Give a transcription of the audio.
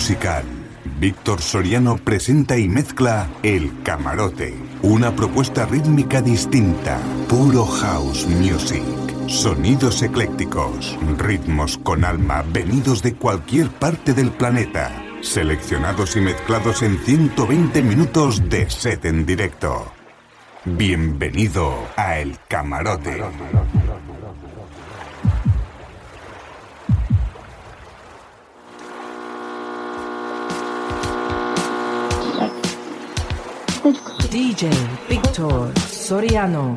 musical. Víctor Soriano presenta y mezcla El Camarote, una propuesta rítmica distinta, puro house music. Sonidos eclécticos, ritmos con alma venidos de cualquier parte del planeta, seleccionados y mezclados en 120 minutos de set en directo. Bienvenido a El Camarote. DJ Víctor Soriano.